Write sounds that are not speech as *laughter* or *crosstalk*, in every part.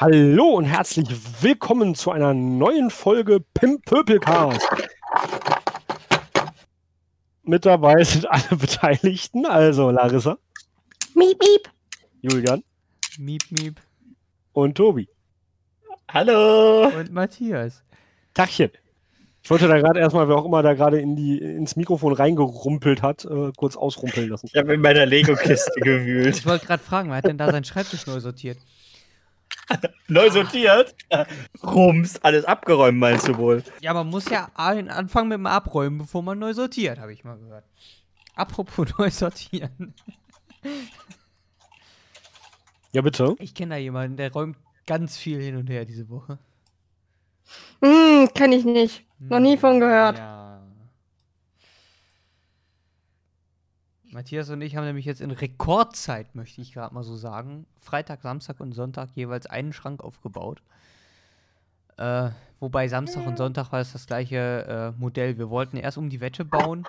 Hallo und herzlich willkommen zu einer neuen Folge Pimp Pöpelcast. Mit dabei sind alle Beteiligten, also Larissa, Miep, miep. Julian Miep, miep. und Tobi. Hallo! Und Matthias. Tachchen. Ich wollte da gerade erstmal, wer auch immer da gerade in die, ins Mikrofon reingerumpelt hat, äh, kurz ausrumpeln lassen. Ich habe in meiner Lego-Kiste *laughs* gewühlt. Ich wollte gerade fragen, wer hat denn da seinen Schreibtisch neu sortiert? *laughs* Neu sortiert. Rums, alles abgeräumt, meinst du wohl? Ja, man muss ja anfangen mit dem Abräumen, bevor man neu sortiert, habe ich mal gehört. Apropos *laughs* neu sortieren. Ja, bitte. Ich kenne da jemanden, der räumt ganz viel hin und her diese Woche. Hm, kenn ich nicht. Noch nie von gehört. Ja. Matthias und ich haben nämlich jetzt in Rekordzeit, möchte ich gerade mal so sagen, Freitag, Samstag und Sonntag jeweils einen Schrank aufgebaut. Äh, wobei Samstag und Sonntag war es das gleiche äh, Modell. Wir wollten erst um die Wette bauen,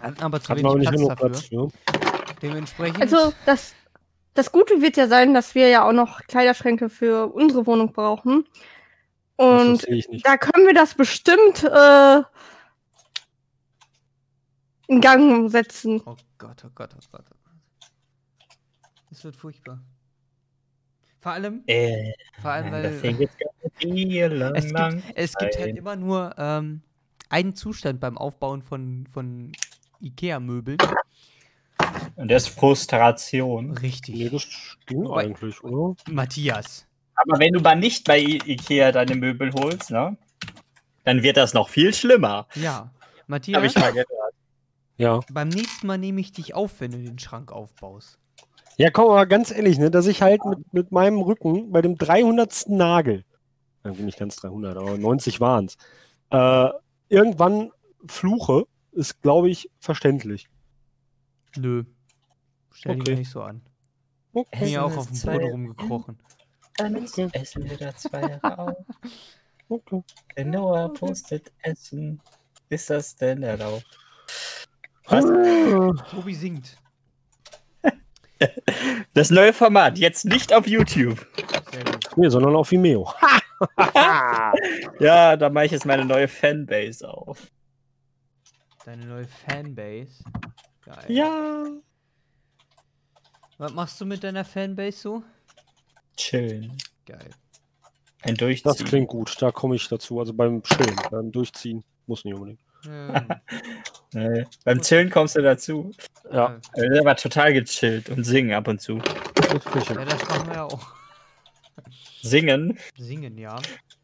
hatten aber zu wenig Platz dafür. Platz für. Dementsprechend. Also, das, das Gute wird ja sein, dass wir ja auch noch Kleiderschränke für unsere Wohnung brauchen. Und da können wir das bestimmt äh, in Gang setzen. oh Gott, oh Gott, oh Gott, oh Gott. Es wird furchtbar. Vor allem, Äh, vor allem, weil. Es gibt, es gibt halt immer nur ähm, einen Zustand beim Aufbauen von, von Ikea-Möbeln. Und das ist Frustration. Richtig. Nee, das stimmt Wobei- eigentlich, oder? Matthias. Aber wenn du mal nicht bei I Ikea deine Möbel holst, ne? Dann wird das noch viel schlimmer. Ja. Matthias, ich mal gehört. Ja. beim nächsten Mal nehme ich dich auf, wenn du den Schrank aufbaust. Ja, komm, aber ganz ehrlich, ne, dass ich halt mit, mit meinem Rücken bei dem 300. Nagel, irgendwie nicht ganz 300, aber 90 waren es, äh, irgendwann fluche, ist, glaube ich, verständlich. Nö. Stell dich Okay. mir nicht so an. Okay. Bin ja auch auf dem Boden zwei- rumgekrochen. Dann ist Essen wieder zwei Jahre *laughs* auf. okay. Wenn Noah postet Essen, ist das denn erlaubt? Was? Tobi singt. Das neue Format, jetzt nicht auf YouTube. Nee, sondern auf Vimeo. *laughs* Ja, da mache ich jetzt meine neue Fanbase auf. Deine neue Fanbase. Geil. Ja. Was machst du mit deiner Fanbase so? Chillen. Geil. Ein Durchziehen. Das klingt gut, da komme ich dazu. Also beim Chillen, beim Durchziehen. Muss nicht unbedingt. Ja, *laughs* Nee. Beim Chillen kommst du dazu. Ja, Wir sind aber total gechillt und singen ab und zu. ja, das machen wir ja auch. Singen. Singen, ja.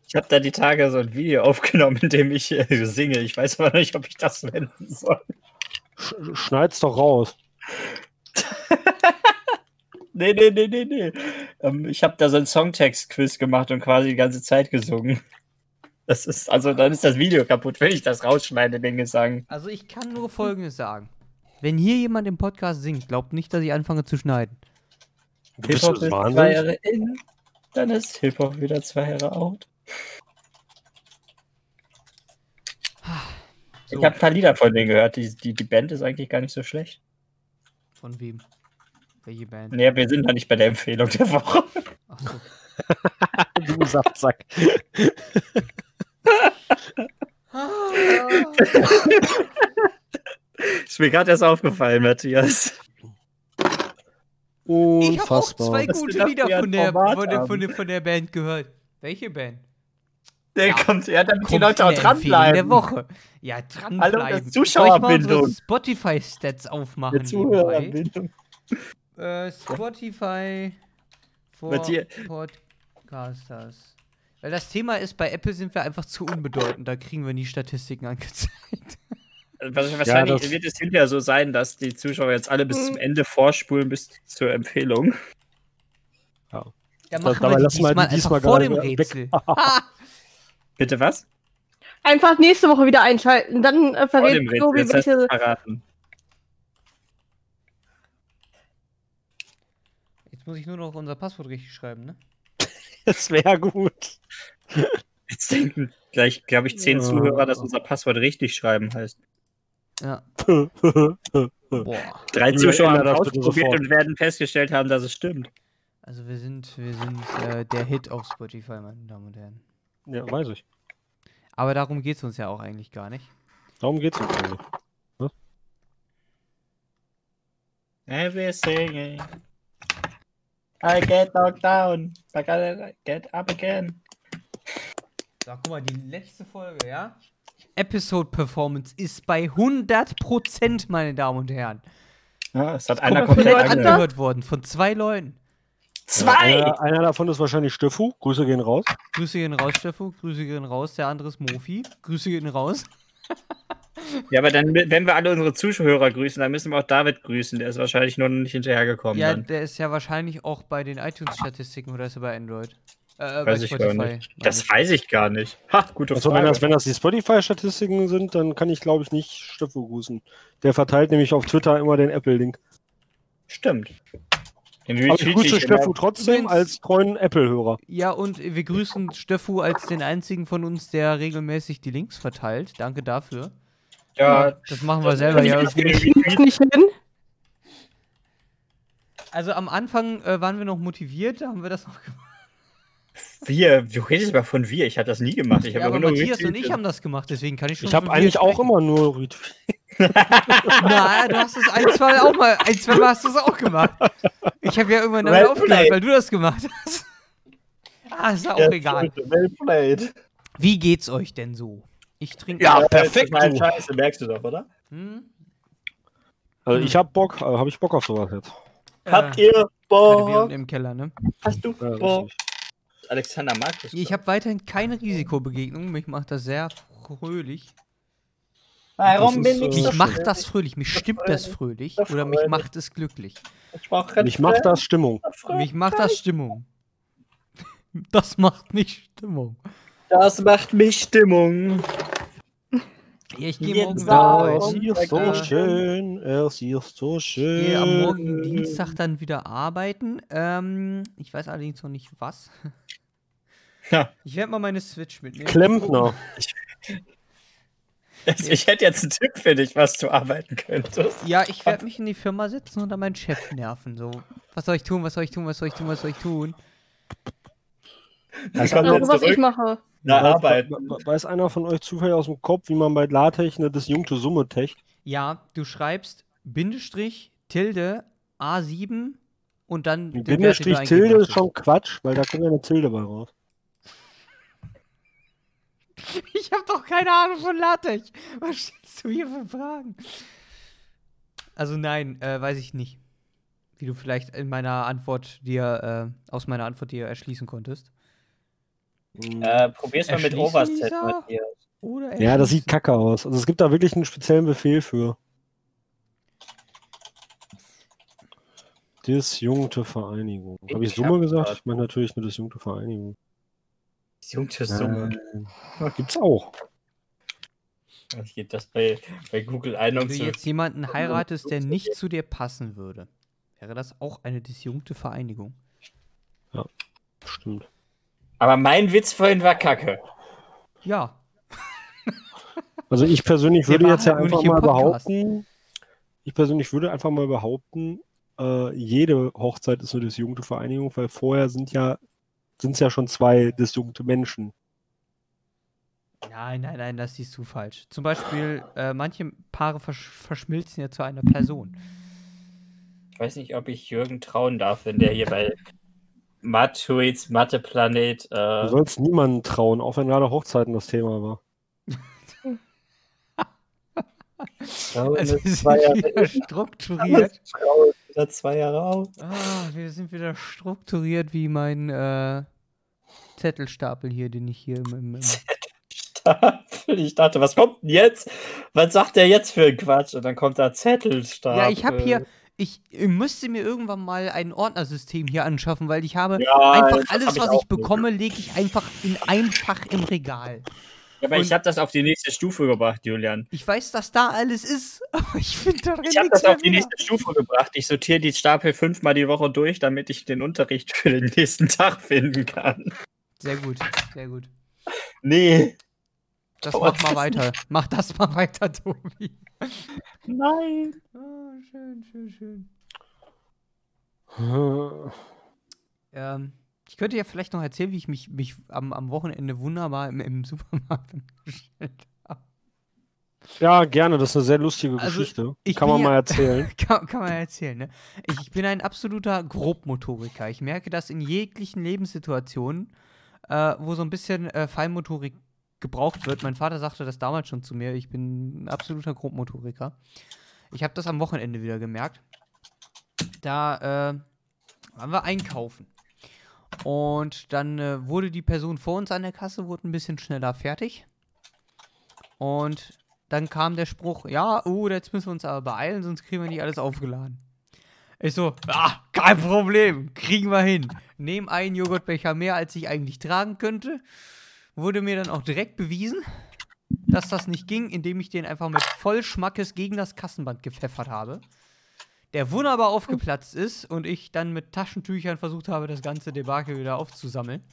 Ich habe da die Tage so ein Video *laughs* aufgenommen, in dem ich äh, singe. Ich weiß aber nicht, ob ich das wenden soll. Sch schneid's doch raus. *laughs* Nee, nee, nee, nee, nee. Ähm, ich habe da so einen Songtext-Quiz gemacht und quasi die ganze Zeit gesungen. Das ist, also dann ist das Video kaputt, wenn ich das rausschneide, den Gesang. Also ich kann nur Folgendes sagen. Wenn hier jemand im Podcast singt, glaubt nicht, dass ich anfange zu schneiden. Hip-Hop ist zwei Wahnsinn. Jahre in, dann ist Hip-Hop wieder zwei Jahre out. So, Ich habe ein paar Lieder von denen gehört. Die, die, die Band ist eigentlich gar nicht so schlecht. von wem? Welche Band? Nee, wir sind noch nicht bei der Empfehlung der Woche. Achso. *laughs* Du Saftsack. *laughs* *laughs* Ist mir gerade erst aufgefallen, Matthias. Ich habe auch Unfassbar. zwei gute Lieder von der, von, der, von, der, von der Band gehört. Welche Band? Der Ja. kommt, ja, damit die Kommt Leute in auch dranbleiben. der Woche. Ja, dranbleiben. Hallo, das Soll ich Zuschauerbindung. Spotify-Stats aufmachen? Zuhörerbindung. Äh, Spotify for Matthias- Podcasters. Weil das Thema ist, bei Apple sind wir einfach zu unbedeutend. Da kriegen wir nie Statistiken angezeigt. *laughs* Also wahrscheinlich das- wird es hinterher so sein, dass die Zuschauer jetzt alle bis zum Ende vorspulen, bis zur Empfehlung. Dann Das- machen dabei wir die diesmal die diesmal einfach vor dem. Rätsel. *laughs* *laughs* Bitte was? Einfach nächste Woche wieder einschalten. Dann äh, verrät. Tobi, welche. verraten. Jetzt muss ich nur noch unser Passwort richtig schreiben, ne? Das wäre gut. Jetzt denken gleich, glaube ich, zehn Ja. Zuhörer, dass unser Passwort richtig schreiben heißt. Ja. Boah. Drei Zuschauer haben ausprobiert und werden festgestellt haben, dass es stimmt. Also wir sind, wir sind äh, der Hit auf Spotify, meine Damen und Herren. Ja, weiß ich. Aber darum geht es uns ja auch eigentlich gar nicht. Darum geht's uns nicht. Every singing. I get knocked down. I gotta get up again. So, guck mal, die letzte Folge, ja? Episode Performance ist bei 100%, meine Damen und Herren. Ja, es hat einer Komplett angehört. angehört worden von zwei Leuten. Zwei! Einer, einer davon ist wahrscheinlich Stiffu. Grüße gehen raus. Grüße gehen raus, Steffo. Grüße gehen raus. Der andere ist Mofi. Grüße gehen raus. Ja, aber dann, wenn wir alle unsere Zuhörer grüßen, dann müssen wir auch David grüßen. Der ist wahrscheinlich nur noch nicht hinterhergekommen. Ja, dann. der ist ja wahrscheinlich auch bei den iTunes-Statistiken oder ist er bei Android? Äh, bei Weiß ich gar nicht. Das weiß ich gar nicht. Ha, gute Also wenn Frage. das, wenn das die Spotify-Statistiken sind, dann kann ich glaube ich nicht Stiffu grüßen. Der verteilt nämlich auf Twitter immer den Apple-Link. Stimmt. Den Aber ich grüße Steffu trotzdem als treuen Apple-Hörer. Ja, und wir grüßen Steffu als den einzigen von uns, der regelmäßig die Links verteilt. Danke dafür. Ja, Das machen wir selber ja irgendwie nicht. Hin. Also am Anfang äh, waren wir noch motiviert, da haben wir das noch gemacht. Wir, du redest aber von wir. Ich habe das nie gemacht. Ich Ja, habe aber nur Matthias und retweetet. ich haben das gemacht, deswegen kann ich schon Ich habe eigentlich auch immer nur retweet. *laughs* *laughs* Na, du hast es ein, zwei Mal auch mal, ein, zwei Mal hast du es auch gemacht. Ich habe ja irgendwann damit Well aufgehört, weil du das gemacht hast. *laughs* Ah, ist ja auch Ja, egal. Well played. Wie geht's euch denn so? Ich trinke. Ja, Ja, perfekt, du. Scheiße, merkst du doch, oder? Hm? Also ich habe Bock, äh, habe ich Bock auf sowas jetzt. Habt Äh, ihr wir Bock? unten im Keller, ne? Hast du Ja, Richtig. Alexander Markus. Ich habe weiterhin keine Risikobegegnung. Mich macht das sehr fröhlich. Warum bin ich äh, Mich so macht das fröhlich. Mich stimmt das fröhlich. Oder mich macht es glücklich. Ich Mich macht das Stimmung. Mich macht das Stimmung. *laughs* Das macht mich Stimmung. Das macht mich Stimmung. Ja, ich gehe Jetzt morgen wieder da Es ist so schön, es ist so Ich schön. gehe am morgigen Dienstag dann wieder arbeiten. Ähm, ich weiß allerdings noch nicht was. Ja. Ich werde mal meine Switch mitnehmen. Klempner. *laughs* Ich hätte jetzt einen Tipp für dich, was du arbeiten könntest. Ja, ich werde mich in die Firma setzen und dann meinen Chef nerven. So, was soll ich tun, was soll ich tun, was soll ich tun, was soll ich tun? Ich glaube, jetzt was ich mache. nach Weiß- Arbeit. we- Weiß einer von euch zufällig aus dem Kopf, wie man bei LaTeX eine disjunkte Summe techt? Ja, du schreibst Bindestrich, Tilde, A7 und dann Bindestrich Tilde ist schon Quatsch, weil da kommt ja eine Tilde bei raus. *laughs* Ich habe doch keine Ahnung von LaTeX. Was stellst du hier für Fragen? Also nein, äh, weiß ich nicht. Wie du vielleicht in meiner Antwort dir, äh, aus meiner Antwort dir erschließen konntest. Hm. Äh, probier's mal mit Overset, Lisa? Matthias. Oder Ja, das sieht kacke aus. Also es gibt da wirklich einen speziellen Befehl für. Disjunkte Vereinigung. Habe ich Summe gesagt? Ich meine natürlich eine disjunkte Vereinigung. Disjunkte Summe. Nein. Gibt's auch. Ich gebe das bei, bei Google ein, Wenn du jetzt jemanden heiratest, der nicht zu dir passen würde, wäre das auch eine disjunkte Vereinigung. Stimmt. Aber mein Witz vorhin war kacke. Ja. Also ich persönlich würde jetzt ja einfach mal Podcast. behaupten, ich persönlich würde einfach mal behaupten, äh, jede Hochzeit ist eine disjunkte Vereinigung, weil vorher sind ja sind es ja schon zwei disjunkte Menschen. Nein, nein, nein, das siehst du falsch. Zum Beispiel, äh, manche Paare versch verschmilzen ja zu einer Person. Ich weiß nicht, ob ich Jürgen trauen darf, wenn der hier bei *laughs* Matuits Mathe-Planet. Du Äh, sollst niemanden trauen, auch wenn gerade Hochzeiten das Thema war. *laughs* ja, Also Jahre wieder strukturiert. Ist wieder zwei Jahre auf. Ah, wir sind wieder strukturiert wie mein äh, Zettelstapel hier, den ich hier im, im, im Stapel. Ich dachte, was kommt denn jetzt? Was sagt der jetzt für ein Quatsch? Und dann kommt da Zettelstapel. Ja, ich habe hier, ich müsste mir irgendwann mal ein Ordnersystem hier anschaffen, weil ich habe Ja, einfach alles, hab was ich bekomme, lege ich einfach in ein Fach im Regal. Ja, aber ich und- habe das auf die nächste Stufe gebracht, Julian. Ich weiß, dass da alles ist, *laughs* aber ich finde da drin Ich habe das auf die nächste Stufe gebracht. Ich sortiere die Stapel fünfmal die Woche durch, damit ich den Unterricht *laughs* für den nächsten Tag finden kann. Sehr gut, sehr gut. Nee. Das Aber mach mal weiter. Mach das mal weiter, *laughs* Tobi. Nein. Ah, schön, schön, schön. Ähm, ich könnte ja vielleicht noch erzählen, wie ich mich, mich am, am Wochenende wunderbar im, im Supermarkt angestellt habe. Ja, gerne, das ist eine sehr lustige Also, Geschichte. ich Kann man ja- mal erzählen. *laughs* Kann, kann man erzählen, ne? Ich, ich bin ein absoluter Grobmotoriker. Ich merke das in jeglichen Lebenssituationen, äh, wo so ein bisschen äh, Feinmotorik gebraucht wird. Mein Vater sagte das damals schon zu mir. Ich bin ein absoluter Grobmotoriker. Ich habe das am Wochenende wieder gemerkt. Da äh, waren wir einkaufen. Und dann äh, wurde die Person vor uns an der Kasse, wurde ein bisschen schneller fertig. Und dann kam der Spruch, ja, uh, jetzt müssen wir uns aber beeilen, sonst kriegen wir nicht alles aufgeladen. Ich so, ah, kein Problem, kriegen wir hin. Nehm einen Joghurtbecher mehr, als ich eigentlich tragen könnte. Wurde mir dann auch direkt bewiesen, dass das nicht ging, indem ich den einfach mit Vollschmackes gegen das Kassenband gepfeffert habe. Der wunderbar aufgeplatzt ist und ich dann mit Taschentüchern versucht habe, das ganze Debakel wieder aufzusammeln.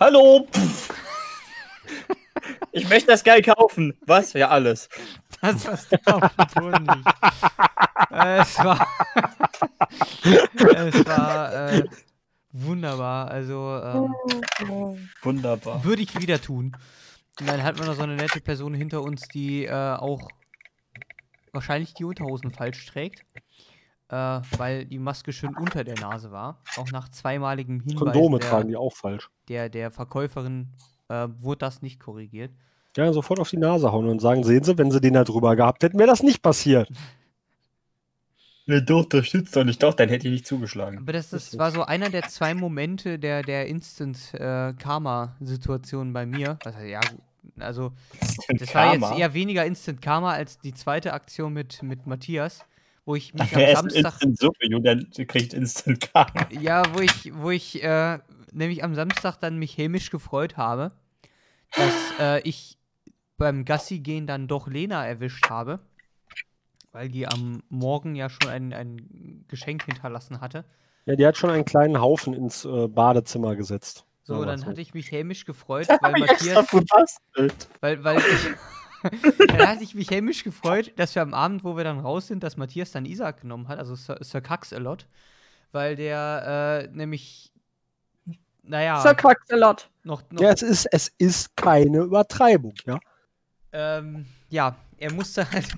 Hallo! Ich möchte das geil kaufen. Was? Ja, alles. Das was da auf dem Boden liegt. Es war. es war äh, wunderbar. Also ähm, Wunderbar. würde ich wieder tun. Und dann hatten wir noch so eine nette Person hinter uns, die äh, auch wahrscheinlich die Unterhosen falsch trägt. Äh, weil die Maske schön unter der Nase war. Auch nach zweimaligem Hinweis Kondome der, tragen die auch falsch. der, der Verkäuferin äh, wurde das nicht korrigiert. Ja, sofort auf die Nase hauen und sagen, sehen Sie, wenn Sie den da drüber gehabt hätten, wäre das nicht passiert. *laughs* Ne, doch, das stützt doch nicht. Doch, dann hätte ich nicht zugeschlagen. Aber das, das war so einer der zwei Momente der, der Instant-Karma-Situation bei mir. Was heißt, ja, also das war jetzt eher weniger Instant Karma als die zweite Aktion mit, mit Matthias, wo ich mich Er am ist Samstag, Instant Suppe, Julian kriegt Instant Karma. *laughs* ja, wo ich, wo ich äh, nämlich am Samstag dann mich hämisch gefreut habe, dass äh, ich beim Gassi gehen dann doch Lena erwischt habe, weil die am Morgen ja schon ein, ein Geschenk hinterlassen hatte. Ja, die hat schon einen kleinen Haufen ins äh, Badezimmer gesetzt. So, dann so. hatte ich mich hämisch gefreut, *laughs* weil Matthias, weil, weil ich, *laughs* *laughs* dann hatte ich mich hämisch gefreut, dass wir am Abend, wo wir dann raus sind, dass Matthias dann Isaac genommen hat, also Sir, Sir Cax-a-Lot, weil der äh, nämlich, naja, Sir Quaxalot. noch, noch Ja, es ist, es ist keine Übertreibung, ja. ähm, ja, er musste halt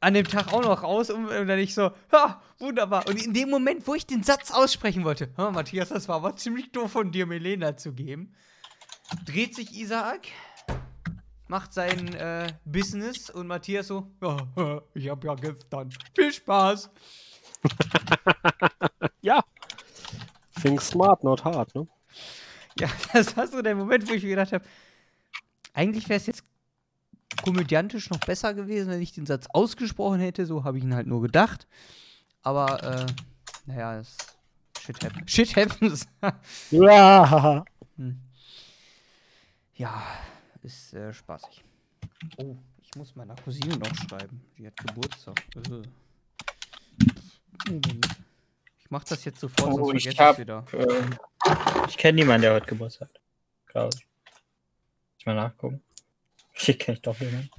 an dem Tag auch noch raus und, und dann ich so, ha, wunderbar. Und in dem Moment, wo ich den Satz aussprechen wollte, hör mal, Matthias, das war aber ziemlich doof von dir, Melena zu geben, dreht sich Isaac, macht sein äh, Business und Matthias so, ja, ich hab ja gestern. Viel Spaß. *laughs* Ja. Think smart, not hard, ne? Ja, *laughs* das war so der Moment, wo ich mir gedacht habe, eigentlich wäre es jetzt komödiantisch noch besser gewesen, wenn ich den Satz ausgesprochen hätte. So habe ich ihn halt nur gedacht. Aber, äh, naja, es, shit happens. *laughs* Shit happens. *laughs* Ja. Hm. Ja, ist äh, spaßig. Oh, ich muss meiner Cousine noch schreiben. Die hat Geburtstag. Äh. Moment. Ich mach das jetzt sofort, Oh, sonst ich vergesse ich hab- wieder. Ähm, ich kenne niemanden, der heute Geburtstag hat. Glaube ich. Muss mal nachgucken. Hier kenne ich doch jemanden.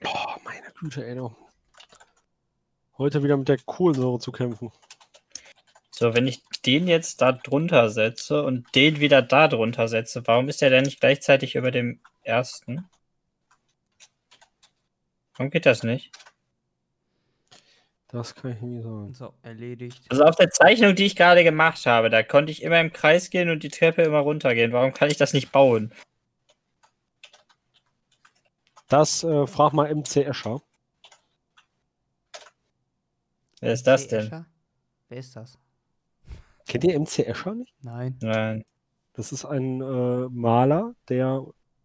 Boah, meine Güte, ey. du. Heute wieder mit der Kohlensäure zu kämpfen. So, wenn ich den jetzt da drunter setze und den wieder da drunter setze, warum ist der denn nicht gleichzeitig über dem ersten? Warum geht das nicht? Das kann ich nie sagen. So, erledigt. Also auf der Zeichnung, die ich gerade gemacht habe, da konnte ich immer im Kreis gehen und die Treppe immer runtergehen. Warum kann ich das nicht bauen? Das äh, frag mal MC Escher. Wer ist das MC denn? Escher? Wer ist das? Kennt ihr MC Escher nicht? Nein. Nein. Das ist ein äh, Maler, der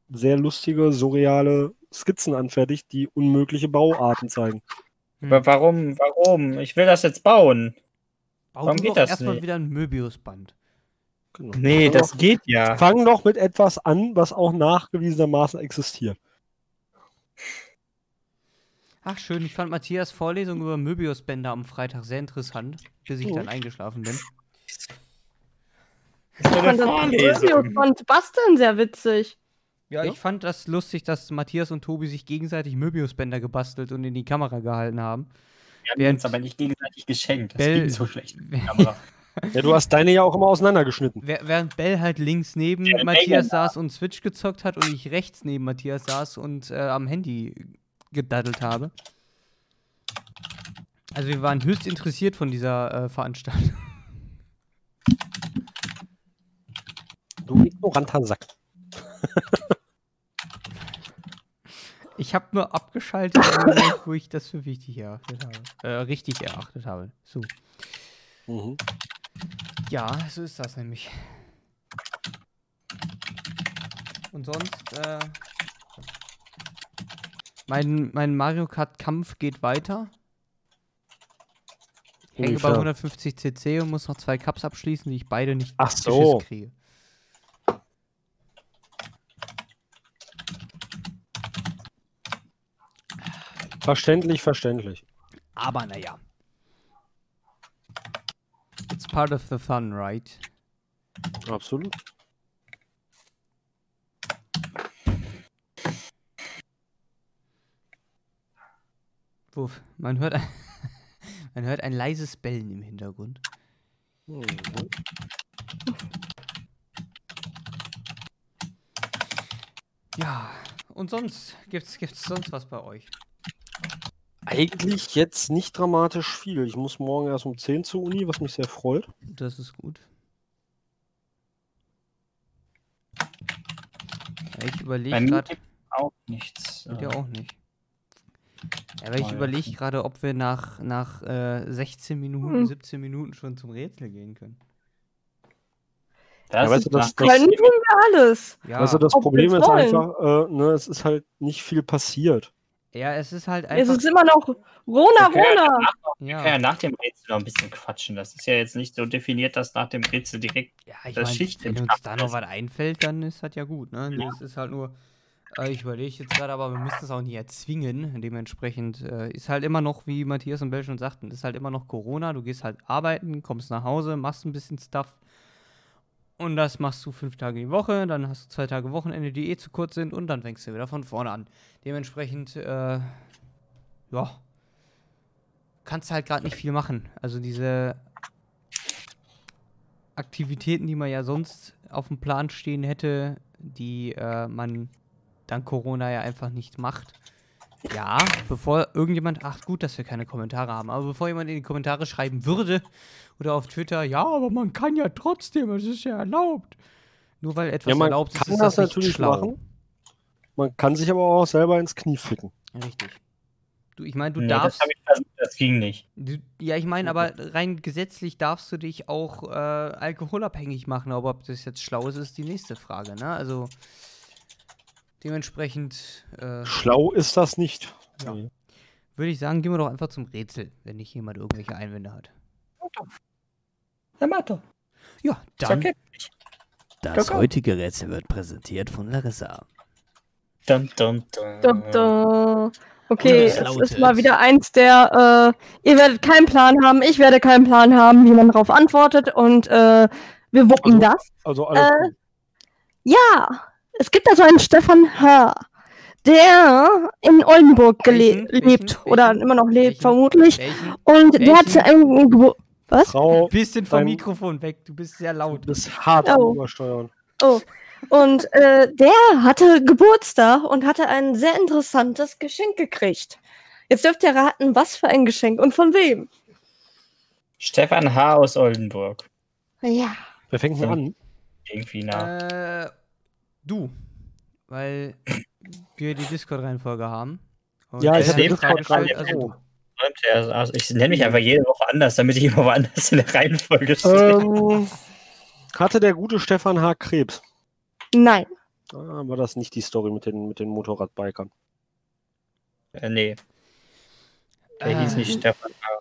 sehr lustige, surreale Skizzen anfertigt, die unmögliche Bauarten zeigen. Hm. Warum? Warum? Ich will das jetzt bauen. Bau warum geht doch das erstmal nicht? wieder ein Möbiusband. Genau. Nee, Fang das doch- geht ja. Fang doch mit etwas an, was auch nachgewiesenermaßen existiert. Ach schön, ich fand Matthias Vorlesung über Möbiusbänder am Freitag sehr interessant, bis ich Mhm. dann eingeschlafen bin. Ich fand das von Basteln sehr witzig. Ja, Ja? ich fand das lustig, dass Matthias und Tobi sich gegenseitig Möbiusbänder gebastelt und in die Kamera gehalten haben. Wir haben Während- uns aber nicht gegenseitig geschenkt. Das Bell- ging so schlecht. *laughs* Ja, du hast deine ja auch immer auseinandergeschnitten. Während Bell halt links neben Ja, Matthias Megan. saß und Switch gezockt hat und ich rechts neben Matthias saß und äh, am Handy gedaddelt habe. Also wir waren höchst interessiert von dieser äh, Veranstaltung. *laughs* Du ignoranter Sack. *laughs* Ich habe nur abgeschaltet, wo ich das für wichtig erachtet habe. Äh, richtig erachtet habe. So. Mhm. Ja, so ist das nämlich. Und sonst, äh, mein, mein Mario Kart Kampf geht weiter. Hänge bei Inwiefern? 150 cc und muss noch zwei Cups abschließen, die ich beide nicht Ach so. kriege. Verständlich, verständlich. Aber naja. It's part of the fun, right? Absolut. Wuff. Man hört, ein, *laughs* man hört ein leises Bellen im Hintergrund. Mhm. Ja, und sonst gibt's gibt's sonst was bei euch? Eigentlich jetzt nicht dramatisch viel. Ich muss morgen erst um 10 zur Uni, was mich sehr freut. Das ist gut. Ja, ich überlege gerade, auch nichts. äh, auch nicht. Ja, weil ich überlege gerade, ob wir nach, nach äh, 16 Minuten, Hm. 17 Minuten schon zum Rätsel gehen können. Das Ja, weißt du, das- das- Können wir alles. Ja, Also das Ob Problem ist einfach, äh, ne, es ist halt nicht viel passiert. Ja, es ist halt Es einfach. ist immer noch Rona, Wir können ja Rona. wir ja, können ja nach dem Rätsel noch ein bisschen quatschen. Das ist ja jetzt nicht so definiert, dass nach dem Rätsel direkt. Ja, ich das meine, Schicht wenn uns da noch was einfällt, dann ist das ja gut, ne? Das ist halt nur, äh, ich überlege jetzt gerade, aber wir müssen es auch nicht erzwingen. Dementsprechend äh, ist halt immer noch, wie Matthias und Bell schon sagten, ist halt immer noch Corona. Du gehst halt arbeiten, kommst nach Hause, machst ein bisschen Stuff. Und das machst du fünf Tage die Woche, dann hast du zwei Tage Wochenende, die eh zu kurz sind, und dann fängst du wieder von vorne an. Dementsprechend, äh, ja, kannst halt gerade nicht viel machen. Also diese Aktivitäten, die man ja sonst auf dem Plan stehen hätte, die äh, man dank Corona ja einfach nicht macht. Ja, bevor irgendjemand, ach gut, dass wir keine Kommentare haben, aber bevor jemand in die Kommentare schreiben würde oder auf Twitter, ja, aber man kann ja trotzdem, es ist ja erlaubt. Nur weil etwas Ja, man erlaubt ist, kann ist das das nicht natürlich schlau. machen. Man kann sich aber auch selber ins Knie ficken. Richtig. Du, ich meine, du Nee, das darfst. habe ich versucht, das ging nicht. Du, ja, ich meine, aber rein gesetzlich darfst du dich auch äh, alkoholabhängig machen, aber ob das jetzt schlau ist, ist die nächste Frage, ne? Also dementsprechend äh, Schlau ist das nicht. Ja. Nee. würde ich sagen, gehen wir doch einfach zum Rätsel, wenn nicht jemand irgendwelche Einwände hat. Doch. Ja, dann. okay. Das Go, go. heutige Rätsel wird präsentiert von Larissa. Dum, dum, dum. Da, da. Okay, es lautet- ist mal wieder eins der, äh, ihr werdet keinen Plan haben, ich werde keinen Plan haben, wie man darauf antwortet und äh, wir wuppen Also- das. Also alles Äh, gut. Ja, es gibt also einen Stefan H., der in Oldenburg Welchen? gele- Welchen? lebt oder Welchen? immer noch lebt, Welchen? vermutlich. Welchen? Und der hat einen Gebur Was? Frau, Bisschen vom Mikrofon weg, du bist sehr du laut. bist hart Oh. am Übersteuern. Oh. Und äh, der hatte Geburtstag und hatte ein sehr interessantes Geschenk gekriegt. Jetzt dürft ihr raten, was für ein Geschenk und von wem. Stefan H. aus Oldenburg. Ja. Wer fängt denn an? Irgendwie nach. Äh, du. Weil wir die Discord-Reihenfolge haben. Und Ja, ich habe die den Frage Discord gestellt, also. Also ich nenne mich einfach jede Woche anders, damit ich immer woanders in der Reihenfolge stehe. Ähm, hatte der gute Stefan H. Krebs? Nein. Ah, war das nicht die Story mit den, mit den Motorradbikern? Äh, nee, der Äh, hieß nicht Stefan H.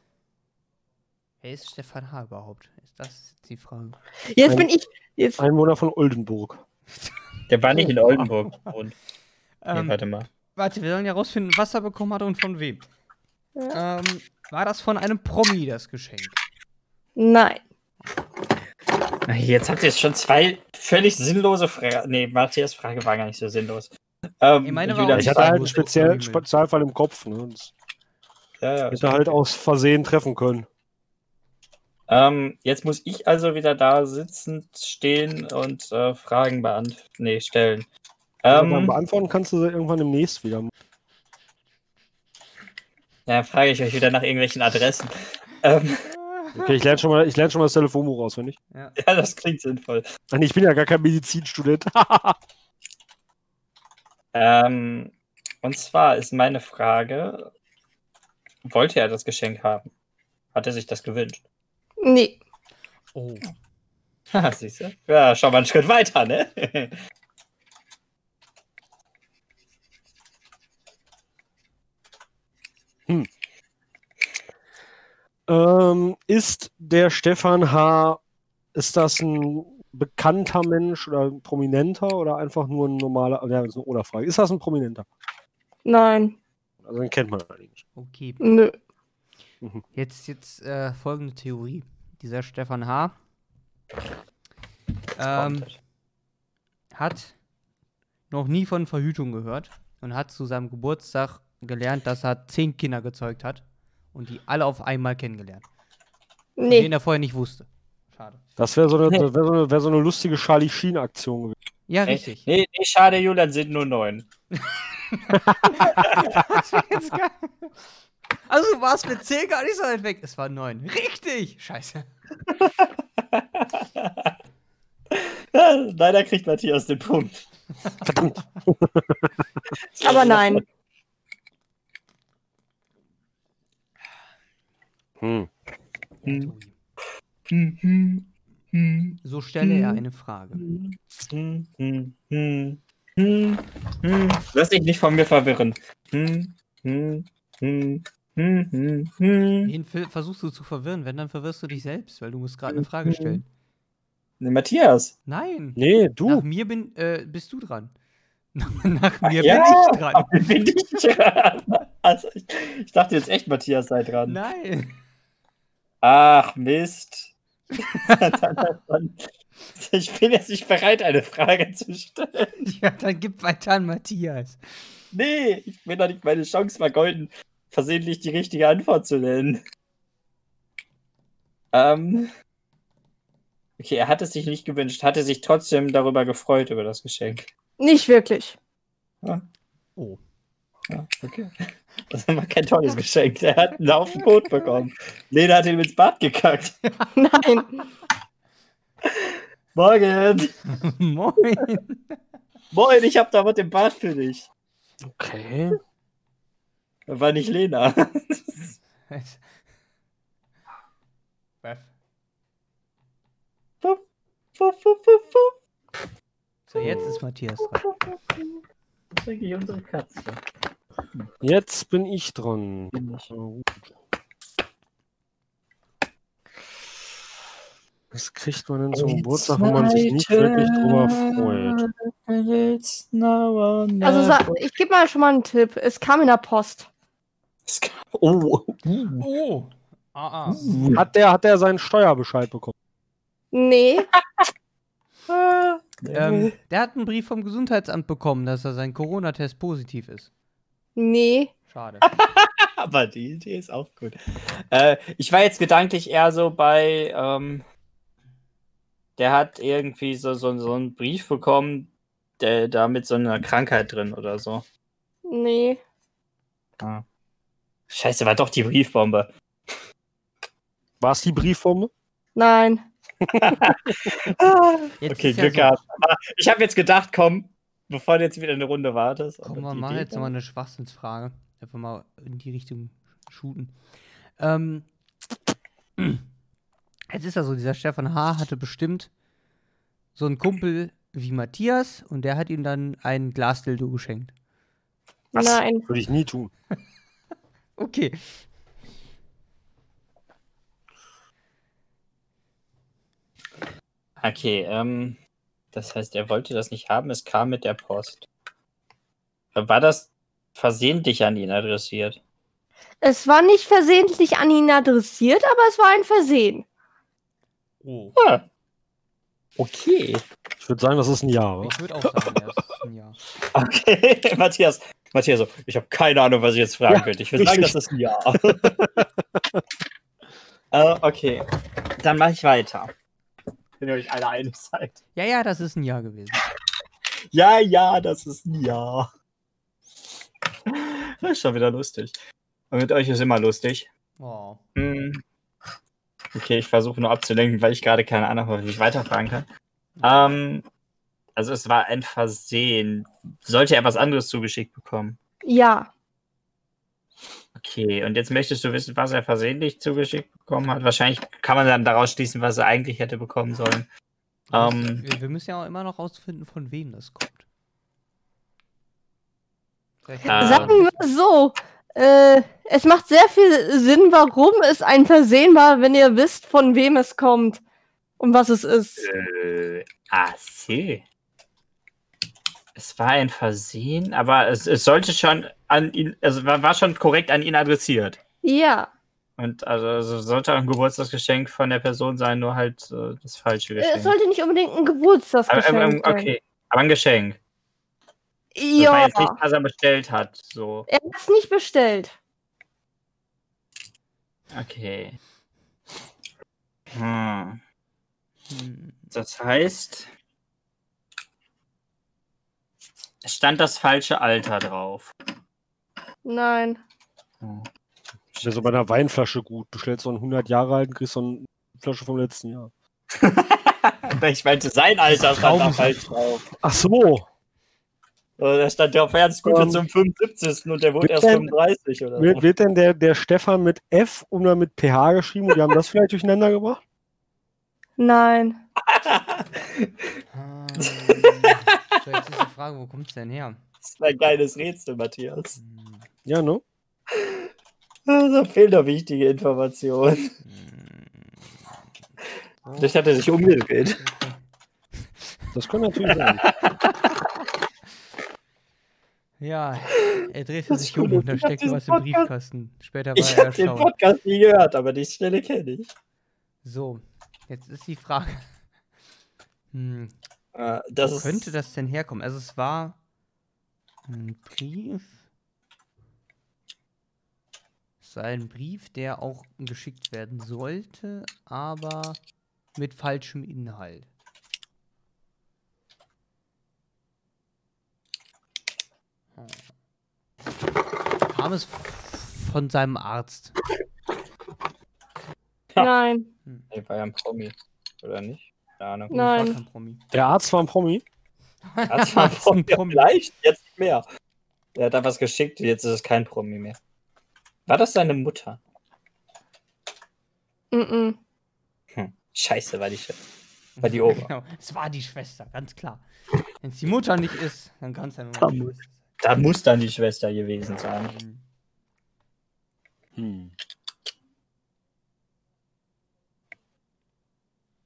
Wer ist Stefan H. überhaupt? Ist das die Frage? Jetzt Ein- bin ich. Jetzt, Einwohner von Oldenburg. *laughs* Der war nicht in Oldenburg. Und, nee, Ähm, warte mal. warte, wir sollen ja rausfinden, was er bekommen hat und von wem. Ähm, war das von einem Promi, das Geschenk? nein. Jetzt habt ihr jetzt schon zwei völlig sinnlose Fragen. Nee, Matthias Frage war gar nicht so sinnlos. Ähm, Nee, meine auch Ich hatte halt einen speziellen. Spezialfall im Kopf. Ne? Das, Ja, ja. Hätte halt aus Versehen treffen können. Ähm, jetzt muss ich also wieder da sitzen, stehen und äh, Fragen beantworten. Nee, stellen. Ähm, beantworten kannst du sie irgendwann demnächst wieder. ja, frage ich euch wieder nach irgendwelchen Adressen. Ähm, Okay, ich lerne schon mal, ich lerne schon mal das Telefonbuch auswendig. ja, das klingt sinnvoll. Nein, ich bin ja gar kein Medizinstudent. *laughs* Ähm, und zwar ist meine Frage: Wollte er das Geschenk haben? Hat er sich das gewünscht? Nee. Oh. Haha, *laughs* siehst du? Ja, schau mal einen Schritt weiter, ne? *laughs* ähm, ist der Stefan H. Ist das ein bekannter Mensch oder ein Prominenter oder einfach nur ein normaler? Ja, das ist eine Oder-Frage. Ist das ein Prominenter? Nein. Also den kennt man eigentlich nicht. Okay. Nö. Jetzt, jetzt äh, folgende Theorie. Dieser Stefan H. Ähm, hat noch nie von Verhütung gehört und hat zu seinem Geburtstag gelernt, dass er zehn Kinder gezeugt hat und die alle auf einmal kennengelernt. Nee. denen er vorher nicht wusste. Schade. Das wäre so, eine- *laughs* wär so, eine- wär so eine lustige Charlie Sheen-Aktion gewesen. Ja, richtig. Nee, nee, schade, Julian, sind nur neun. *laughs* Das wär jetzt geil. Also du warst mit 10 gar nicht so weit weg. Es war 9. Richtig! Scheiße. *laughs* Leider kriegt Matthias den Punkt. Verdammt. *laughs* Aber nein. Hm. Hm. Hm, hm, hm, So stelle er Hm. eine Frage. hm, hm, hm, hm, hm, hm. Lass dich nicht von mir verwirren. Hm, hm, hm, hm, hm, hm. Wen ver- versuchst du zu verwirren? Wenn, dann verwirrst du dich selbst, weil du musst gerade eine Frage stellen. Nee, Matthias. Nein. Nee, Nach du. mir bin, äh, bist du dran. *laughs* Nach mir Ja. bin ich dran. Bin ich dran? Also, ich, ich dachte jetzt echt, Matthias sei dran. Nein. Ach, Mist. *laughs* ich bin jetzt nicht bereit, eine Frage zu stellen. Ja, dann gib weiter an Matthias. Nee, ich will doch nicht meine Chance vergeuden, versehentlich die richtige Antwort zu nennen. Ähm. Okay, er hat es sich nicht gewünscht, hatte sich trotzdem darüber gefreut, über das Geschenk. Nicht wirklich. Oh. Ja, okay. Das war kein tolles Geschenk. Er hat einen Haufen Kot bekommen. Lena hat ihm ins Bad gekackt. *laughs* Nein. Morgen! *laughs* Moin. Moin, ich hab da was im Bad für dich. Okay. War nicht Lena. *laughs* Beth. So, jetzt ist Matthias dran. Das ist eigentlich unsere Katze. Jetzt bin ich dran. Was kriegt man denn zum Geburtstag, wenn man sich nicht wirklich drüber freut? Also ich gebe mal schon mal einen Tipp. Es kam in der Post. *laughs* Oh. Oh. Ah, ah. Hat der, hat der seinen Steuerbescheid bekommen? Nee. *laughs* Ähm, der hat einen Brief vom Gesundheitsamt bekommen, dass er sein Corona-Test positiv ist. Nee. Schade. *laughs* Aber die Idee ist auch gut. Äh, ich war jetzt gedanklich eher so bei, ähm, der hat irgendwie so, so, so einen Brief bekommen, der da mit so einer Krankheit drin oder so. Nee. Scheiße, war doch die Briefbombe. War es die Briefbombe? Nein. *laughs* Okay, ja Glück so- gehabt. Aber Ich habe jetzt gedacht, komm, bevor du jetzt wieder eine Runde wartest. Komm, wir machen jetzt war- mal eine Schwachsinnsfrage. Einfach mal in die Richtung shooten. Ähm, jetzt ist ja so, dieser Stefan H. hatte bestimmt so einen Kumpel wie Matthias und der hat ihm dann ein Glasdildo geschenkt. Was? Nein. Würde ich nie tun. Okay. Okay, ähm, das heißt, er wollte das nicht haben, es kam mit der Post. War das versehentlich an ihn adressiert? Es war nicht versehentlich an ihn adressiert, aber es war ein Versehen. Oh. Ah. Okay. Ich würde sagen, das ist ein Ja. wa? Ich würde auch sagen, ja, das ist ein Ja. Okay, *laughs* Matthias. Matthias, ich habe keine Ahnung, was ich jetzt fragen Ja, könnte. Ich würde sagen, das ist ein Ja. *laughs* äh, okay, dann mache ich weiter. Wenn ihr euch alle einig seid. Ja, ja, das ist ein Ja gewesen. Ja, ja, das ist ein Ja. Das ist schon wieder lustig. Und mit euch ist immer lustig. Oh. Hm. Okay, ich versuche nur abzulenken, weil ich gerade keine Ahnung habe, wie ich weiterfragen kann. Ähm, also es war ein Versehen. Sollte er was anderes zugeschickt bekommen? Ja. Okay, und jetzt möchtest du wissen, was er versehentlich zugeschickt bekommen hat? Wahrscheinlich kann man dann daraus schließen, was er eigentlich hätte bekommen sollen. Ähm, wir, müssen ja auch immer noch rausfinden, von wem das kommt. Äh, Sagen wir so. Äh, es macht sehr viel Sinn, warum es ein Versehen war, wenn ihr wisst, von wem es kommt und was es ist. äh, ah, see. Es war ein Versehen, aber es, es sollte schon an ihn, also war, schon korrekt an ihn adressiert. Ja. Und also, also sollte ein Geburtstagsgeschenk von der Person sein, nur halt äh, das falsche Äh, Geschenk. Es sollte nicht unbedingt ein aber, Geburtstagsgeschenk ähm, sein. okay, aber ein Geschenk. Das Ja. jetzt nicht, was er bestellt hat. So, Er hat es nicht bestellt. okay. Hm. Das heißt, es stand das falsche Alter drauf. Nein. Hm. Ist ja so bei einer Weinflasche gut. Bestellst so einen 100 Jahre alten, kriegst so eine Flasche vom letzten Jahr. *laughs* ich meinte, sein Alter stand da falsch drauf. Ach so. Äh, Da stand drauf, Ernst Gute Ähm, zum 75. und der wurde wird erst denn- 35 oder Wird, so. wird denn der, der Stefan mit F oder mit PH geschrieben und die haben das vielleicht durcheinander gebracht? Nein. Ah, jetzt ist die Frage, wo kommt's denn her? Das ist ein geiles Rätsel, Matthias. Ja, ne? Da fehlen noch wichtige Informationen. hm. Vielleicht hat er sich umgedreht. Das kann natürlich sein. *laughs* Ja, er drehte sich um und da ich steckte was im Podcast- Briefkasten. Später war Ich er habe den erstaunt. Podcast nie gehört, aber die Stelle kenne ich. So, jetzt ist die Frage. *laughs* Hm, Äh, das wo könnte das denn herkommen? Also es war ein Brief. Es war ein Brief, der auch geschickt werden sollte, aber mit falschem Inhalt. Kam es von seinem Arzt? Ja. Nein. Der war ja ein Promi, oder nicht? Keine Ahnung. Nein. kein Promi. Der Arzt war ein Promi. Das war ein *laughs* Promi. Promi. Vielleicht, jetzt nicht mehr. Er hat da was geschickt, jetzt ist es kein Promi mehr. War das seine Mutter? Mm Hm. Scheiße, war die Schwester. *laughs* War die Oma. Genau, es war die Schwester, ganz klar. Wenn es die Mutter nicht ist, dann kann es ja nur Da muss- dann die Schwester gewesen sein. sein. Hm.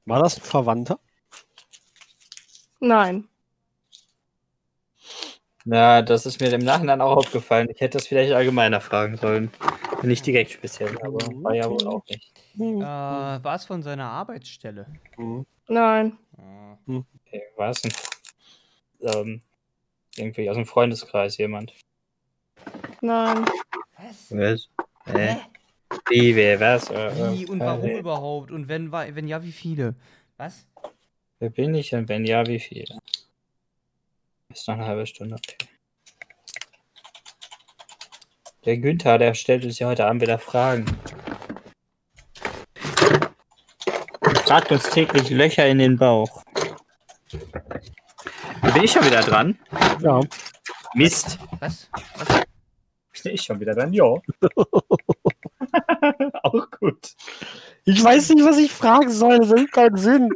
War das ein Verwandter? Nein. Ja, das ist mir im Nachhinein auch aufgefallen. Ich hätte das vielleicht allgemeiner fragen sollen. Nicht direkt speziell, aber war ja wohl auch nicht. Hm. Äh, war es von seiner Arbeitsstelle? Hm. Nein. Ah, Okay, war es ein, ähm, irgendwie aus dem Freundeskreis jemand? Nein. Was? Was? Hä? Wie, wer, was? Äh, Wie und äh, warum äh, überhaupt? Und wenn, wenn ja, wie viele? Was? Wer bin ich und wenn ja, wie viele? Ist noch eine halbe Stunde, okay. Der Günther, der stellt uns ja heute Abend wieder Fragen. Fragt uns täglich Löcher in den Bauch. Bin ich schon wieder dran? Ja. Mist. Was? Was? Bin ich schon wieder dran? Ja. *laughs* Auch gut. Ich weiß nicht, was ich fragen soll. Das ergibt keinen Sinn.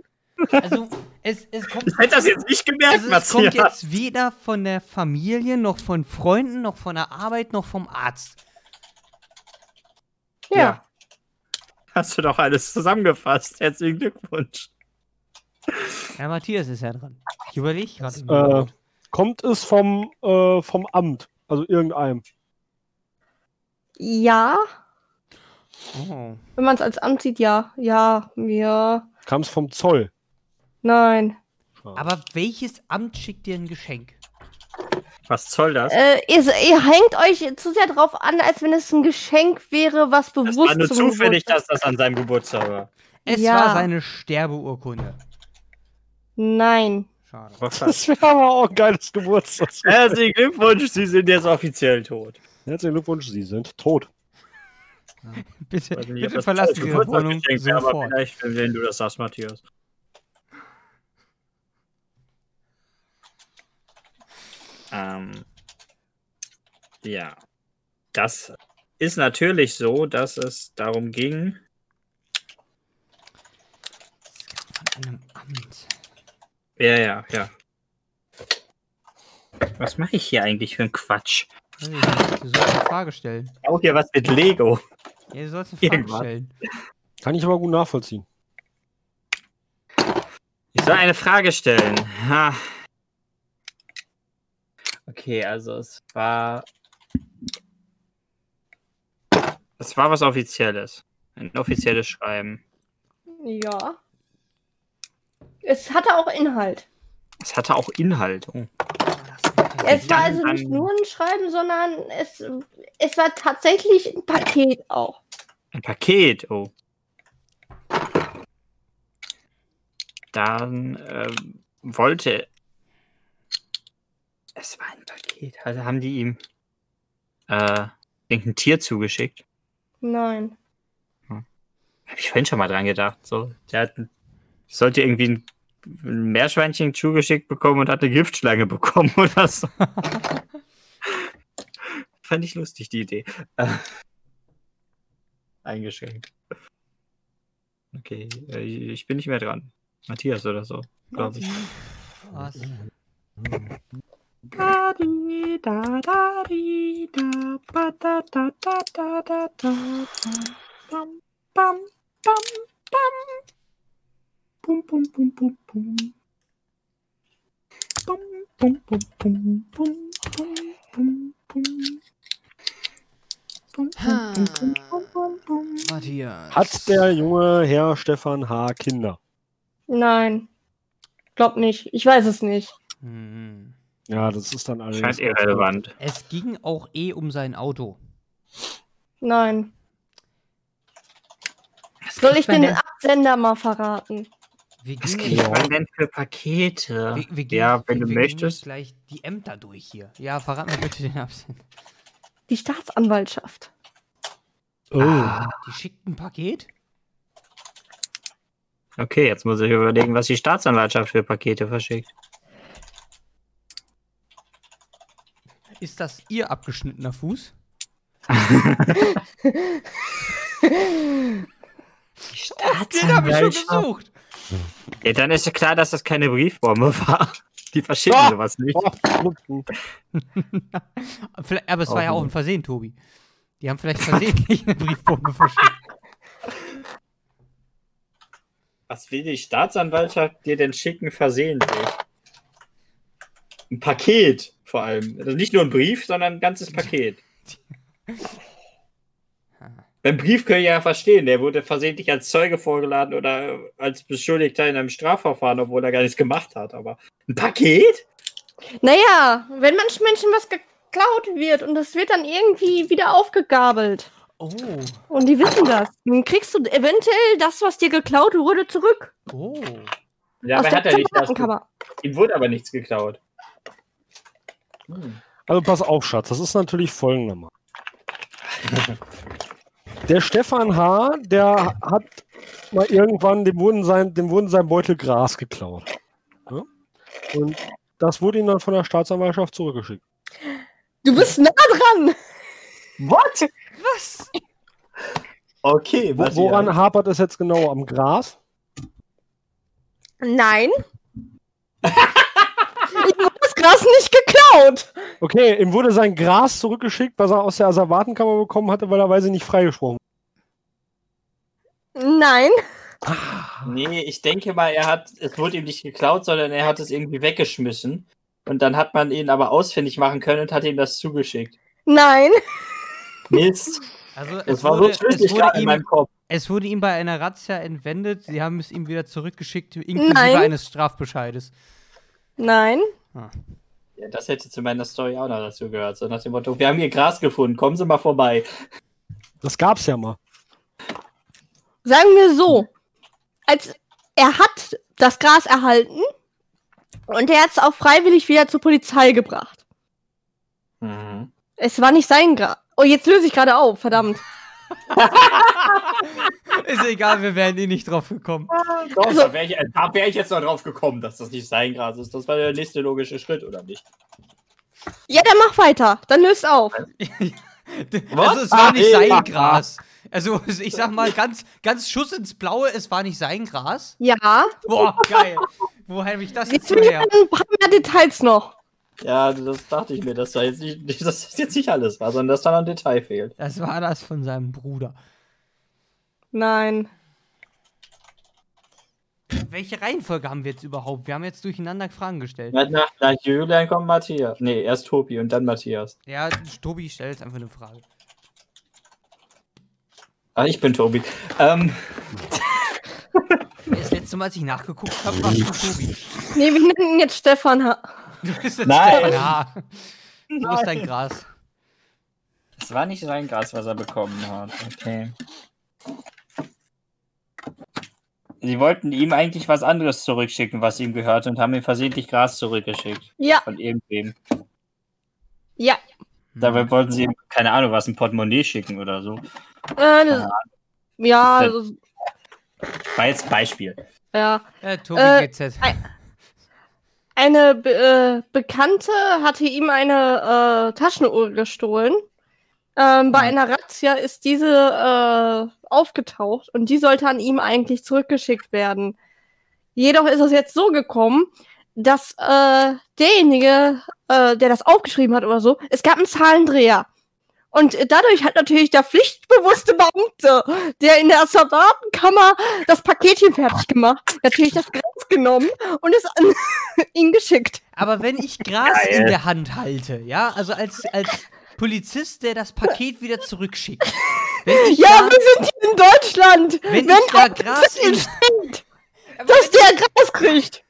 Also, es, es kommt. Ich hätte das jetzt nicht gemerkt, Also es kommt Matthias. jetzt weder von der Familie, noch von Freunden, noch von der Arbeit, noch vom Arzt. Ja. Hast du doch alles zusammengefasst. Herzlichen Glückwunsch. Ja, Matthias ist ja dran. Ich überlege gerade. Äh, kommt es vom, äh, vom Amt? Also irgendeinem. Ja. oh. Wenn man es als Amt sieht, ja. Ja. Ja. Kam es vom Zoll? Nein. Aber welches Amt schickt dir ein Geschenk? Was soll das? Äh, ihr, ihr hängt euch zu sehr drauf an, als wenn es ein Geschenk wäre, was bewusst war nur zufällig, Geburtstag- dass das an seinem Geburtstag war. Es Ja. war seine Sterbeurkunde. Nein. Schade. Das wäre aber auch ein geiles Geburtstag. *laughs* Herzlichen Glückwunsch, Sie sind jetzt offiziell tot. Herzlichen Glückwunsch, Sie sind tot. Bitte, Weiß nicht, bitte verlassen Sie Ihre Wohnung wäre, aber sofort. vielleicht, wenn du das sagst, Matthias. Ähm, ja. Das ist natürlich so, dass es darum ging. Von einem Amt. Ja, ja, ja. Was mache ich hier eigentlich für einen Quatsch? Du sollst eine Frage stellen. Auch hier was mit Lego. Ja, du sollst eine Frage Irgendwas. stellen. Kann ich aber gut nachvollziehen. Ich soll eine Frage stellen. Ha. Okay, also es war. Es war was Offizielles. Ein offizielles Schreiben. Ja. Es hatte auch Inhalt. Es hatte auch Inhalt. Oh. Es war also nicht nur ein Schreiben, sondern es, es war tatsächlich ein Paket auch. Ein Paket. Oh. Dann ähm, wollte. Es war ein Paket. Also haben die ihm äh, irgendein Tier zugeschickt. Nein. Habe ich vorhin schon mal dran gedacht. So, der hat, sollte irgendwie ein, ein Meerschweinchen zugeschickt bekommen und hat eine Giftschlange bekommen *laughs* oder so. Fand ich lustig, die Idee. Äh, *laughs* eingeschränkt. Okay, äh, ich bin nicht mehr dran. Matthias oder so, glaube ich. Was? Bum, bum, bum, bum, bum. Bum, bum, bum, bum, bum, bum, bum, bum. Bum, bum, bum, bum, bum, bum, bum. Matthias. Hat der junge Herr Stefan H. Kinder? Nein. Glaub nicht. Ich weiß es nicht. Hm. Ja, das ist dann alles. Scheint irrelevant. Es ging auch eh um sein Auto. Nein. Was Soll ich den Absender mal verraten? Wir Was gehen, kriegt man denn für Pakete? wir, wir gehen, ja, wenn wir, du möchtest. gleich die Ämter durch hier. Ja, verrat mir bitte den Absender. Die Staatsanwaltschaft. Oh. Ah, Die schickt ein Paket? okay, jetzt muss ich überlegen, was die Staatsanwaltschaft für Pakete verschickt. Ist das ihr abgeschnittener Fuß? *laughs* *laughs* Den habe ich schon gesucht. Ja, dann ist ja klar, dass das keine Briefbombe war. *laughs* Die verschicken Ah! sowas nicht. Oh, *laughs* aber es war ja Auch auch ein Versehen, Tobi. Die haben vielleicht *laughs* versehentlich eine Briefbombe verschickt. Was will die Staatsanwaltschaft dir denn schicken versehentlich? Ein Paket vor allem. Also nicht nur ein Brief, sondern ein ganzes Paket. Beim Brief können ich ja verstehen, der wurde versehentlich als Zeuge vorgeladen oder als Beschuldigter in einem Strafverfahren, obwohl er gar nichts gemacht hat. Aber ein Paket? Naja, wenn manchen Menschen was geklaut wird und das wird dann irgendwie wieder aufgegabelt. Oh, Und die wissen das. Dann kriegst du eventuell das, was dir geklaut wurde, zurück. oh. Ja, aus aber hat er nicht das. Ihm wurde aber nichts geklaut. Hm. Also pass auf, Schatz, das ist natürlich folgendermaßen. *laughs* Der Stefan H., der hat mal irgendwann, dem wurden sein, dem wurden sein Beutel Gras geklaut. Ja? Und das wurde ihm dann von der Staatsanwaltschaft zurückgeschickt. Du bist nah dran. What? Was? Okay, Wo, woran hapert es jetzt genau? Am Gras? Nein. *laughs* ich das Gras nicht geklaut. Okay, ihm wurde sein Gras zurückgeschickt, was er aus der Asservatenkammer bekommen hatte, weil er weise nicht freigesprochen Nein. Nee, ich denke mal, er hat, es wurde ihm nicht geklaut, sondern er hat es irgendwie weggeschmissen. Und dann hat man ihn aber ausfindig machen können und hat ihm das zugeschickt. Nein. Mist. Also Es es war wurde, so schlüssig es wurde gerade in ihm, meinem Kopf. Es wurde ihm bei einer Razzia entwendet. Sie haben es ihm wieder zurückgeschickt, inklusive Nein. eines Strafbescheides. Nein. Ja, das hätte zu meiner Story auch noch dazu gehört. So nach dem Motto, wir haben hier Gras gefunden, kommen Sie mal vorbei. Das gab's ja mal. Sagen wir so. Als er hat das Gras erhalten und er hat es auch freiwillig wieder zur Polizei gebracht. Mhm. Es war nicht sein Gras. Oh, jetzt löse ich gerade auf, verdammt. *laughs* Ist egal, wir wären eh nicht drauf gekommen. Doch, Also- da wäre ich, da wär ich jetzt noch drauf gekommen, dass das nicht sein Gras ist. Das war der nächste logische Schritt, oder nicht? Ja, dann mach weiter. Dann löst auf. *laughs* Also es war nicht Ah, sein. Gras. Also ich sag mal ganz, ganz Schuss ins Blaue, es war nicht sein Gras. Ja. Boah, geil. Wo habe ich das jetzt her? ein paar mehr Details noch. Ja, das dachte ich mir, dass da jetzt *laughs* nicht, dass das jetzt nicht alles war, sondern dass da noch ein Detail fehlt. Das war das von seinem Bruder. Nein. Welche Reihenfolge haben wir jetzt überhaupt? Wir haben jetzt durcheinander Fragen gestellt. Nach, nach, nach Julian kommt Matthias. Nee, erst Tobi und dann Matthias. Ja, Tobi stellt jetzt einfach eine Frage. Ah, ich bin Tobi. Ähm, *laughs* Das letzte Mal, als ich nachgeguckt habe, warst du Tobi. Nee, wir nennen ihn jetzt Stefan. Du bist jetzt Nein. Ja. Wo ist dein Gras? es war nicht sein Gras, was er bekommen hat. Okay. Sie wollten ihm eigentlich was anderes zurückschicken, was ihm gehört, und haben ihm versehentlich Gras zurückgeschickt. Ja, Von irgendwem. ja. Dabei wollten sie ihm, keine Ahnung, was, ein Portemonnaie schicken oder so. Äh, das, ja, das, War jetzt Beispiel. ja. Äh, Tobi Äh, GZ. Eine Be äh, Bekannte hatte ihm eine äh, Taschenuhr gestohlen. Ähm, bei einer Razzia ist diese äh, aufgetaucht und die sollte an ihm eigentlich zurückgeschickt werden. Jedoch ist es jetzt so gekommen, dass äh, derjenige, äh, der das aufgeschrieben hat oder so, es gab einen Zahlendreher. Und dadurch hat natürlich der pflichtbewusste Beamte, der in der Asservatenkammer das Paketchen fertig gemacht, natürlich das Gras genommen und es an *laughs* ihn geschickt. Aber wenn ich Gras Geil. in der Hand halte, ja, also als, als Polizist, der das Paket wieder zurückschickt. Wenn ich Ja, da, wir sind hier in Deutschland. wenn Wenn ich da Gras in, steht, dass der Gras kriegt.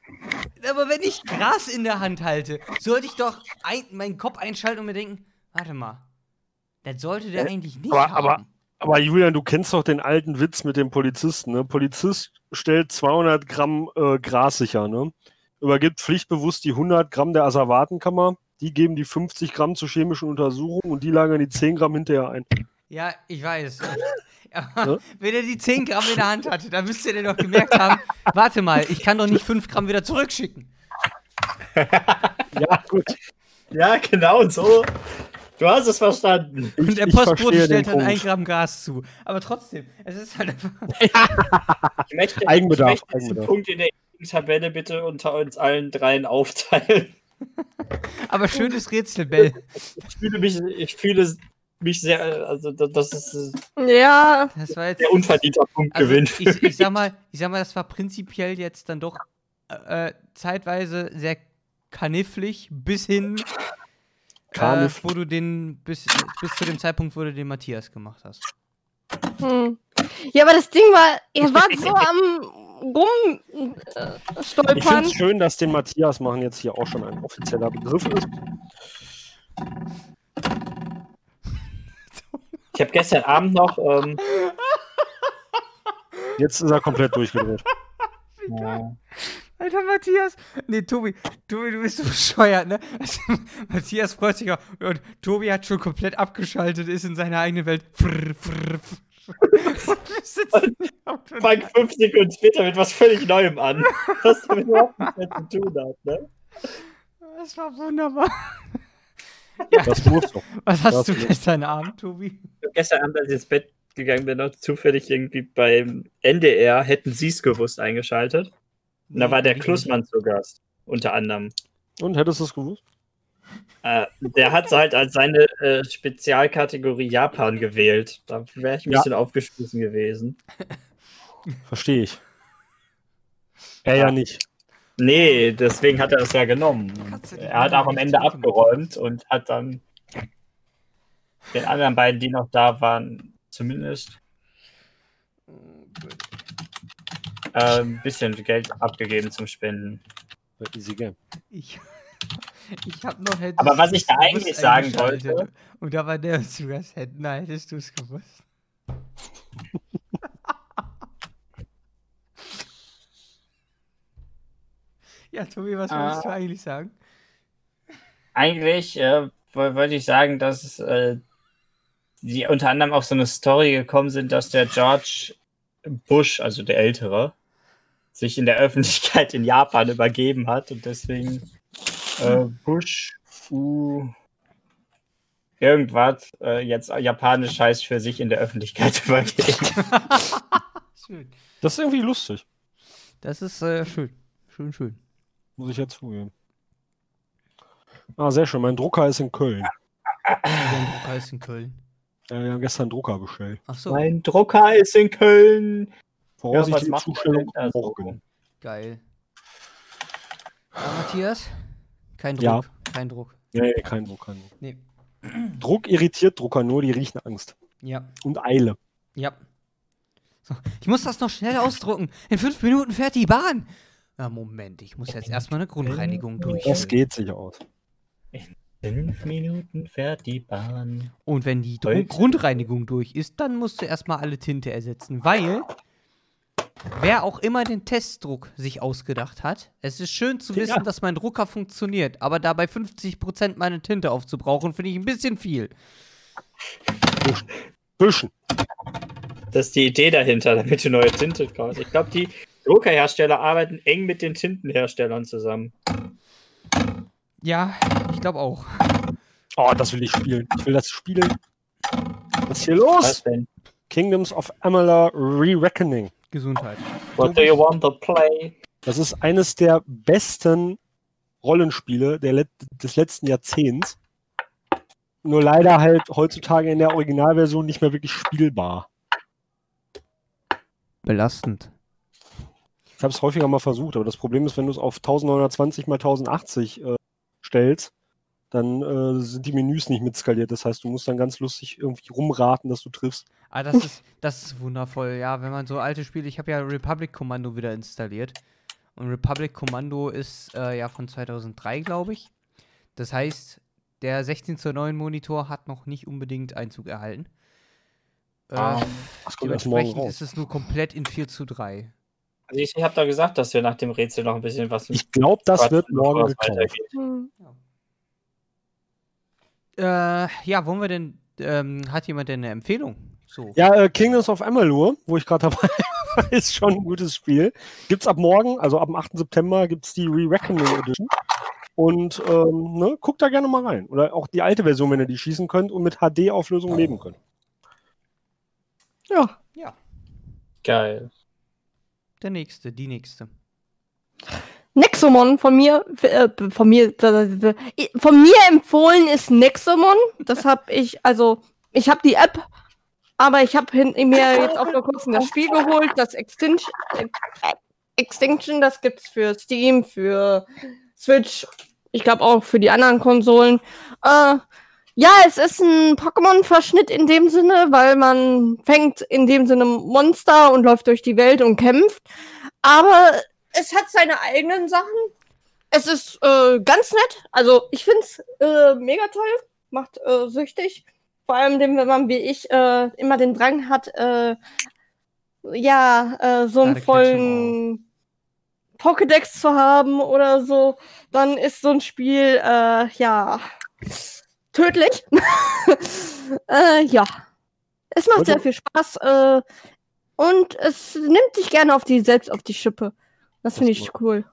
aber wenn ich Gras in der Hand halte, sollte ich doch ein, meinen Kopf einschalten und mir denken, warte mal, das sollte der eigentlich nicht aber- haben. aber- Aber Julian, du kennst doch den alten Witz mit dem Polizisten. Ne? Polizist stellt 200 Gramm äh, Gras sicher, ne? übergibt pflichtbewusst die 100 Gramm der Asservatenkammer. Die geben die 50 Gramm zur chemischen Untersuchung und die lagern die 10 Gramm hinterher ein. Ja, ich weiß. *laughs* Ja? wenn er die 10 Gramm in der Hand hatte, dann müsste er doch gemerkt haben, warte mal, ich kann doch nicht 5 Gramm wieder zurückschicken. *laughs* Ja, gut. Ja, genau so. Du hast es verstanden. Ich, Und der Postbote stellt dann ein Punkt. Gramm Gas zu. Aber trotzdem, es ist halt einfach. *laughs* Ich möchte, Eigenbedarf, ich möchte diesen Eigenbedarf. Punkt in der Tabelle bitte unter uns allen dreien aufteilen. *laughs* Aber schönes Rätsel, Bell. Ich fühle mich, ich fühle mich sehr, also da- das ist ein Ja, Das war jetzt. sehr unverdienter Punktgewinn. Also, ich, ich, sag mal, ich sag mal, das war prinzipiell jetzt dann doch äh, zeitweise sehr knifflig bis hin, äh, Knifflig. wo du den bis, bis zu dem Zeitpunkt, wo du den Matthias gemacht hast. hm. ja, aber das Ding war, er war so *laughs* am rumstolpern. Äh, Ich stolpern. finde es schön, dass den Matthias machen jetzt hier auch schon ein offizieller Begriff ist. Ich habe gestern Abend noch, ähm, Jetzt ist er komplett durchgedreht. *laughs* Alter, Matthias. Nee, Tobi, Tobi, du bist so *laughs* bescheuert, ne? Also, Matthias freut sich auch. Und Tobi hat schon komplett abgeschaltet, ist in seiner eigenen Welt. Frr, frr, frr. Fang fünf Sekunden später mit was völlig Neuem an, was damit überhaupt nichts mehr zu tun hat. Ne? Das war wunderbar. *laughs* Das muss doch. Was hast Das du gestern Abend, Tobi? Gestern Abend, als ich ins Bett gegangen bin, noch zufällig irgendwie beim NDR, hätten sie es gewusst, eingeschaltet. Und da war der Klussmann zu Gast, unter anderem. Und hättest du es gewusst? Äh, der hat halt als seine äh, Spezialkategorie Japan gewählt. Da wäre ich ein Ja. bisschen aufgeschmissen gewesen. *laughs* Verstehe ich. Er ja nicht. Nee, deswegen hat er das ja genommen. Er hat auch am Ende abgeräumt und hat dann den anderen beiden, die noch da waren, zumindest Äh, ein bisschen Geld abgegeben zum Spenden. Easy game. Ich, *laughs* ich hab noch hättest Aber was ich da eigentlich sagen wollte- Und da war der zu Gast. Hätt- Na, hättest du es gewusst. *laughs* ja, Tobi, was wolltest du Ah. eigentlich sagen? Eigentlich äh, woll- wollte ich sagen, dass äh, die unter anderem auf so eine Story gekommen sind, dass der George Bush, also der Ältere, sich in der Öffentlichkeit in Japan übergeben hat und deswegen äh, Bush U irgendwas äh, jetzt japanisch heißt für sich in der Öffentlichkeit *laughs* übergeben. *laughs* Schön. Das ist irgendwie lustig, Das ist äh, schön. Schön, schön. muss ich ja zugeben. Ah, sehr schön. Mein Drucker ist in Köln. Dein Drucker ist in Köln. Äh, wir haben gestern einen Drucker bestellt. Ach so, Mein Drucker ist in Köln. Voraussichtliche macht Zustellung der denn da so? morgen. geil. Ja, Matthias? Kein Druck. Ja. Kein Druck. Nee, nee, kein Druck, kein Druck. Nee. *clears throat* Druck irritiert Drucker nur, die riechen Angst. Ja. Und Eile. Ja. So, ich muss das noch schnell ausdrucken. In fünf Minuten fährt die Bahn. Ja, Moment, ich muss jetzt erstmal eine Grundreinigung Das durchführen. geht sich aus. Fünf Minuten fährt die Bahn. Und wenn die? Grundreinigung durch ist, dann musst du erstmal alle Tinte ersetzen, weil wer auch immer den Testdruck sich ausgedacht hat, es ist schön zu wissen, Ja. dass mein Drucker funktioniert, aber dabei 50% meine Tinte aufzubrauchen, finde ich ein bisschen viel. Büschen. Das ist die Idee dahinter, damit du neue Tinte kaufst. Ich glaube, die Druckerhersteller arbeiten eng mit den Tintenherstellern zusammen. Ja, ich glaube auch. Oh, das will ich spielen. Ich will das spielen. Was ist hier los? Was denn? Kingdoms of Amalur Re-Reckoning. Gesundheit. What do you want to play? Das ist eines der besten Rollenspiele der Let des letzten Jahrzehnts. Nur leider halt heutzutage in der Originalversion nicht mehr wirklich spielbar. Belastend. Ich habe es häufiger mal versucht, aber das Problem ist, wenn du es auf 1920 mal 1080 äh, stellst, dann äh, sind die Menüs nicht mitskaliert. Das heißt, du musst dann ganz lustig irgendwie rumraten, dass du triffst. Ah, das ist, das ist wundervoll. Ja, wenn man so alte Spiele, ich habe ja Republic Commando wieder installiert. Und Republic Commando ist äh, ja von 2003, glaube ich. Das heißt, der 16 zu 9 Monitor hat noch nicht unbedingt Einzug erhalten. Äh, Ah. Dementsprechend ist es nur komplett in 4 zu 3. Also ich, ich habe da gesagt, dass wir nach dem Rätsel noch ein bisschen was Ich glaube, das wird morgen gekauft. weitergeht. Hm. Äh, ja, wollen wir denn, ähm, hat jemand denn eine Empfehlung? So. Ja, äh, Kingdoms of Amalur, wo ich gerade dabei *laughs* war, ist schon ein gutes Spiel. Gibt's ab morgen, also ab dem 8. September, gibt's die Re-Reckoning Edition. Und ähm, ne, guckt da gerne mal rein. Oder auch die alte Version, wenn ihr die schießen könnt und mit HD-Auflösung leben könnt. Ja. Ja, Geil. der nächste, die nächste. Nexomon von mir, äh, von mir, von mir empfohlen ist Nexomon. Das habe ich, also ich habe die App, aber ich habe mir jetzt auch vor kurzem das Spiel geholt, das Extinction, Extinction, das gibt's für Steam, für Switch, ich glaube auch für die anderen Konsolen. Äh, ja, es ist ein Pokémon-Verschnitt in dem Sinne, weil man fängt in dem Sinne Monster und läuft durch die Welt und kämpft. Aber es hat seine eigenen Sachen. Es ist äh, ganz nett. Also ich finde es äh, mega toll. Macht äh, süchtig. Vor allem, wenn man wie ich äh, immer den Drang hat, äh, ja, äh, so einen vollen Pokédex zu haben oder so, dann ist so ein Spiel, ja, tödlich. *laughs* ja. Es macht sehr viel Spaß. Und es nimmt dich gerne auf die, selbst auf die Schippe. Das finde ich cool.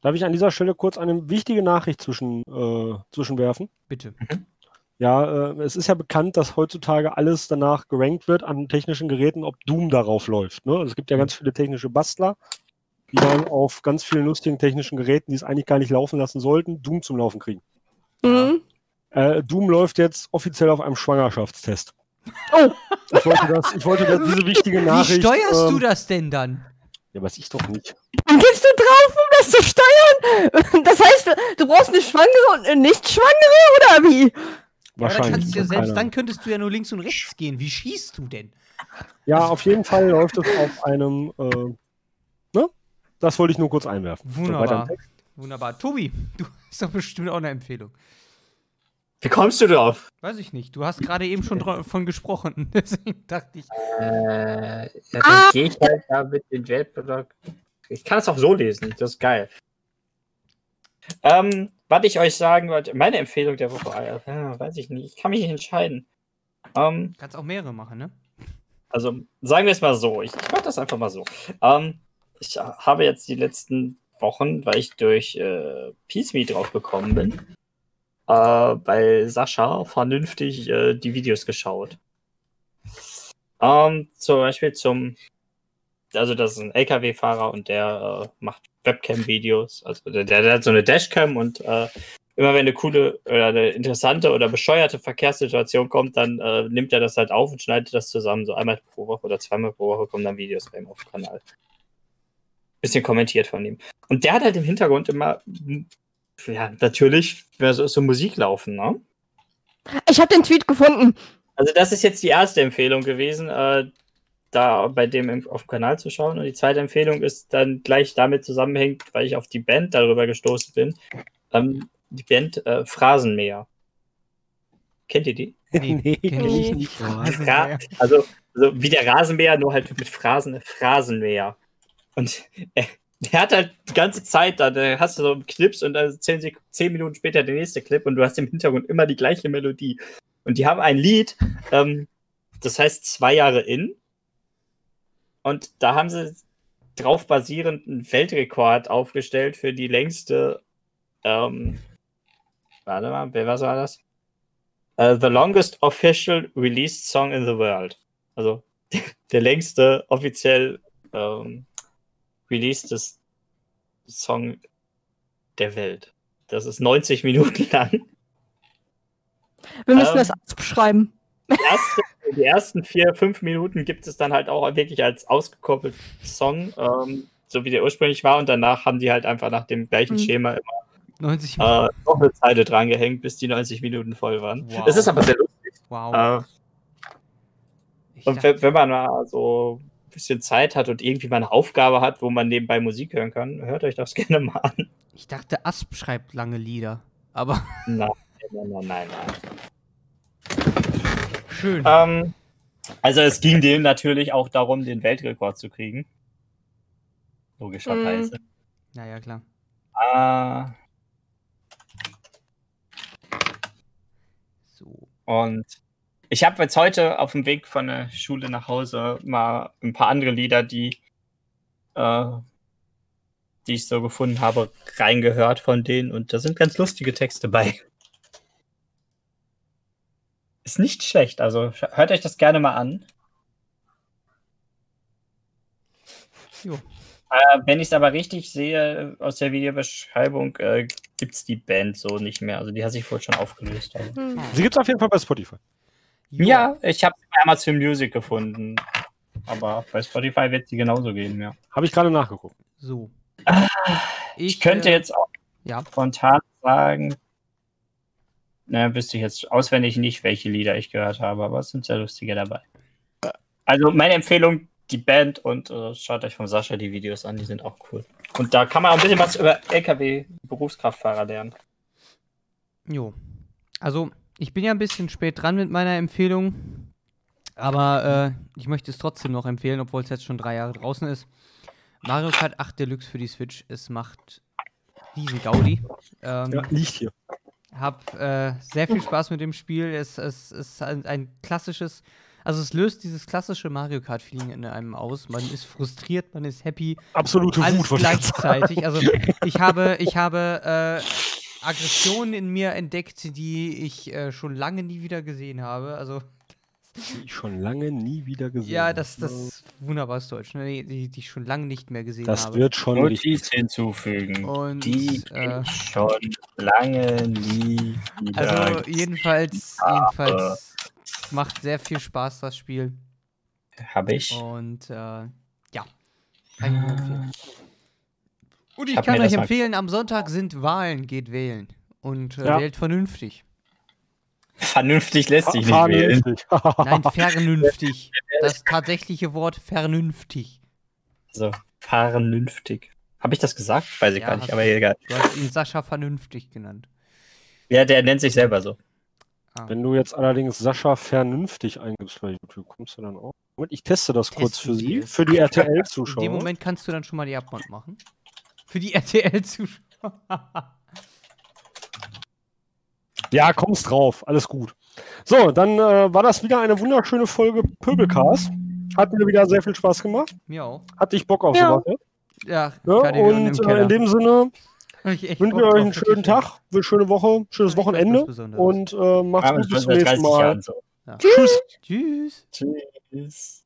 Darf ich an dieser Stelle kurz eine wichtige Nachricht zwischen, äh, zwischenwerfen? Bitte. Ja, äh, es ist ja bekannt, dass heutzutage alles danach gerankt wird an technischen Geräten, ob Doom darauf läuft. Ne? Also es gibt ja ganz viele technische Bastler, die dann auf ganz vielen lustigen technischen Geräten, die es eigentlich gar nicht laufen lassen sollten, Doom zum Laufen kriegen. Mhm. Äh, Doom läuft jetzt offiziell auf einem Schwangerschaftstest. Oh. Ich wollte, das, ich wollte das, diese *laughs* wichtige Nachricht. Wie steuerst ähm, du das denn dann? Ja, weiß ich doch nicht. Dann gehst du drauf, um das zu steuern. *laughs* Das heißt, du brauchst eine Schwangere und eine Nicht-Schwangere, oder wie? Dann Wahrscheinlich. kannst du ja selbst dann könntest du ja nur links und rechts gehen. Wie schießt du denn? Ja, auf jeden Fall läuft es auf einem, äh, ne? Das wollte ich nur kurz einwerfen. Wunderbar. Wunderbar. Tobi, du *laughs* hast doch bestimmt auch eine Empfehlung. Wie kommst du drauf? Weiß ich nicht. Du hast gerade eben schon davon gesprochen. *laughs* Deswegen dachte ich. Äh, ja, dann Ah! gehe ich halt da mit den Weltprodukt. Ich kann es auch so lesen, das ist geil. Ähm, was ich euch sagen wollte, meine Empfehlung der Woche, äh, weiß ich nicht, ich kann mich nicht entscheiden. Ähm, Kannst auch mehrere machen, ne? also sagen wir es mal so, ich, ich mache das einfach mal so. Ähm, ich habe jetzt die letzten Wochen, weil ich durch äh, PeaceMe drauf gekommen bin, äh, bei Sascha vernünftig äh, die Videos geschaut. Ähm, zum Beispiel zum, also das ist ein LKW-Fahrer und der äh, macht Webcam-Videos. Also der, der hat so eine Dashcam und äh, immer wenn eine coole oder eine interessante oder bescheuerte Verkehrssituation kommt, dann äh, nimmt er das halt auf und schneidet das zusammen. So einmal pro Woche oder zweimal pro Woche kommen dann Videos bei ihm auf dem Kanal. Bisschen kommentiert von ihm. Und der hat halt im Hintergrund immer, ja, natürlich, ja, so, so Musik laufen, ne? Ich habe den Tweet gefunden. Also das ist jetzt die erste Empfehlung gewesen, äh, da bei dem im, auf dem Kanal zu schauen. Und die zweite Empfehlung ist dann gleich damit zusammenhängt, weil ich auf die Band darüber gestoßen bin. Ähm, die Band äh, Phrasenmäher. Kennt ihr die? *laughs* Nee, kenn ich nicht. Ra also, also wie der Rasenmäher, nur halt mit Phrasen, Phrasenmäher. Und er, der hat halt die ganze Zeit, da, da hast du so Clips und dann zehn, zehn Minuten später der nächste Clip und du hast im Hintergrund immer die gleiche Melodie. Und die haben ein Lied, ähm, das heißt zwei Jahre in. Und da haben sie drauf basierend einen Weltrekord aufgestellt für die längste, ähm, warte mal, wer was war das? Äh, the longest official released song in the world. Also *laughs* der längste offiziell ähm, released Song der Welt. Das ist 90 Minuten lang. Wir müssen Ähm. das beschreiben. Die, erste, die ersten vier, fünf Minuten gibt es dann halt auch wirklich als ausgekoppelt Song, ähm, so wie der ursprünglich war. Und danach haben die halt einfach nach dem gleichen Mhm. Schema 90 äh, noch eine Zeile drangehängt, bis die 90 Minuten voll waren. Wow. Es ist aber sehr lustig. Wow. Äh, und wenn, wenn man mal so bisschen Zeit hat und irgendwie mal eine Aufgabe hat, wo man nebenbei Musik hören kann, hört euch das *laughs* gerne mal an. ich dachte, Asp schreibt lange Lieder. Aber *laughs* Nein, nein, nein, nein. nein. schön. Ähm, also es ging dem natürlich auch darum, den Weltrekord zu kriegen. Logischerweise. Naja, klar. Ah, So. und ich habe jetzt heute auf dem Weg von der Schule nach Hause mal ein paar andere Lieder, die, äh, die ich so gefunden habe, reingehört von denen und da sind ganz lustige Texte bei. Ist nicht schlecht, also hört euch das gerne mal an. Äh, wenn ich es aber richtig sehe aus der Videobeschreibung, äh, gibt es die Band so nicht mehr. Also die hat sich wohl schon aufgelöst. Also. Sie gibt es auf jeden Fall bei Spotify. Jo. Ja, ich habe Amazon Music gefunden. Aber bei Spotify wird sie genauso geben, ja. Habe ich gerade nachgeguckt. So. Ich, könnte äh, jetzt auch Ja. spontan sagen, na, wüsste ich jetzt auswendig nicht, welche Lieder ich gehört habe, aber es sind sehr lustige dabei. Also meine Empfehlung, die Band und äh, schaut euch von Sascha die Videos an, die sind auch cool. Und da kann man auch ein bisschen was über LKW-Berufskraftfahrer lernen. Jo. Also, ich bin ja ein bisschen spät dran mit meiner Empfehlung. Aber äh, ich möchte es trotzdem noch empfehlen, obwohl es jetzt schon drei Jahre draußen ist. Mario Kart 8 Deluxe für die Switch. Es macht riesen Gaudi. Ähm, Ja, liegt hier. Hab äh, sehr viel Spaß mit dem Spiel. Es, es ist ein, ein klassisches, also es löst dieses klassische Mario Kart-Feeling in einem aus. Man ist frustriert, man ist happy, Absolute alles Wut, gleichzeitig. Also ich habe, ich habe äh, Aggressionen in mir entdeckt, die ich äh, schon lange nie wieder gesehen habe. Also Die ich schon lange nie wieder gesehen ja, habe. das, das wunderbares Deutsch, ne? die, die, die ich schon lange nicht mehr gesehen Das habe. wird schon richtig. Notiz hinzufügen. Und, die äh, ich schon lange nie wieder. Also jedenfalls, jedenfalls macht sehr viel Spaß das Spiel. habe ich. Und äh, ja, kann ich empfehlen. Und ich kann euch empfehlen, am Sonntag sind Wahlen, geht wählen. Und äh, Ja. wählt vernünftig. Vernünftig lässt sich nicht wählen. Vernünftig. Nein, *laughs* vernünftig. Das tatsächliche Wort vernünftig. So, vernünftig. Habe ich das gesagt? Weiß ich Ja, gar nicht, aber egal. Du hast ihn Sascha vernünftig genannt. Ja, der nennt sich selber so. Ah. Wenn du jetzt allerdings Sascha vernünftig eingibst bei YouTube, kommst du dann auch. Moment, ich teste das kurz Testen für Sie für die In RTL-Zuschauer. dem Moment kannst du dann schon mal die Abmod machen. Für die *laughs* RTL-Zuschauer. Ja, kommst drauf, alles gut. So, dann äh, war das wieder eine wunderschöne Folge Pöbelcast. Hat mir wieder sehr viel Spaß gemacht. Mir auch. Hatte ich Bock auf Ja. sowas. Ja, Ne? ich hören im Und äh, in dem Sinne wünschen wir euch einen schönen Tag, eine schöne Woche, schönes Ja, Wochenende und äh, macht's Aber gut bis zum nächsten 30 Mal. So. Tschüss. Tschüss. Tschüss.